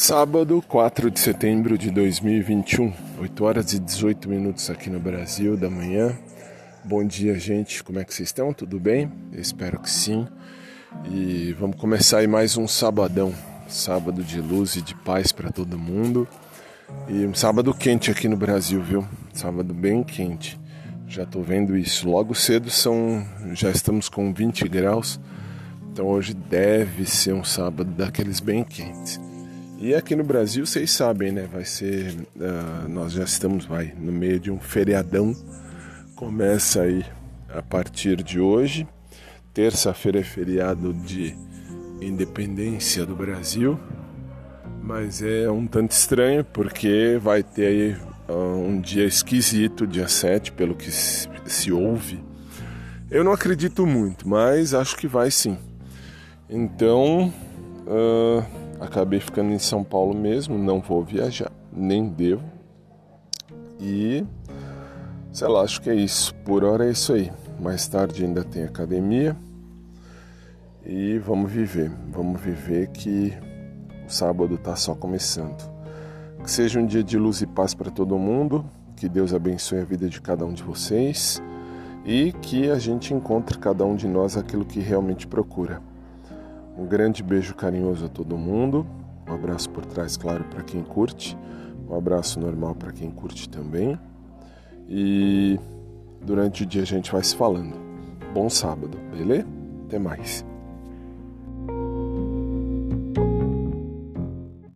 Sábado, 4 de setembro de 2021, 8 horas e 18 minutos aqui no Brasil da manhã. Bom dia, gente. Como é que vocês estão? Tudo bem? Eu espero que sim. E vamos começar aí mais um sabadão, sábado de luz e de paz para todo mundo. E um sábado quente aqui no Brasil, viu? Sábado bem quente. Já tô vendo isso. Logo cedo são, já estamos com 20 graus. Então hoje deve ser um sábado daqueles bem quentes. E aqui no Brasil, vocês sabem, né? Vai ser. Uh, nós já estamos vai, no meio de um feriadão. Começa aí a partir de hoje. Terça-feira é feriado de independência do Brasil. Mas é um tanto estranho porque vai ter aí uh, um dia esquisito, dia 7, pelo que se, ouve. Eu não acredito muito, mas acho que vai sim. Então. Uh, Acabei ficando em São Paulo mesmo, não vou viajar, nem devo. E sei lá, acho que é isso. Por hora é isso aí. Mais tarde ainda tem academia. E vamos viver. Vamos viver que o sábado está só começando. Que seja um dia de luz e paz para todo mundo. Que Deus abençoe a vida de cada um de vocês. E que a gente encontre cada um de nós aquilo que realmente procura. Um grande beijo carinhoso a todo mundo. Um abraço por trás, claro, para quem curte. Um abraço normal para quem curte também. E durante o dia a gente vai se falando. Bom sábado, beleza? Até mais.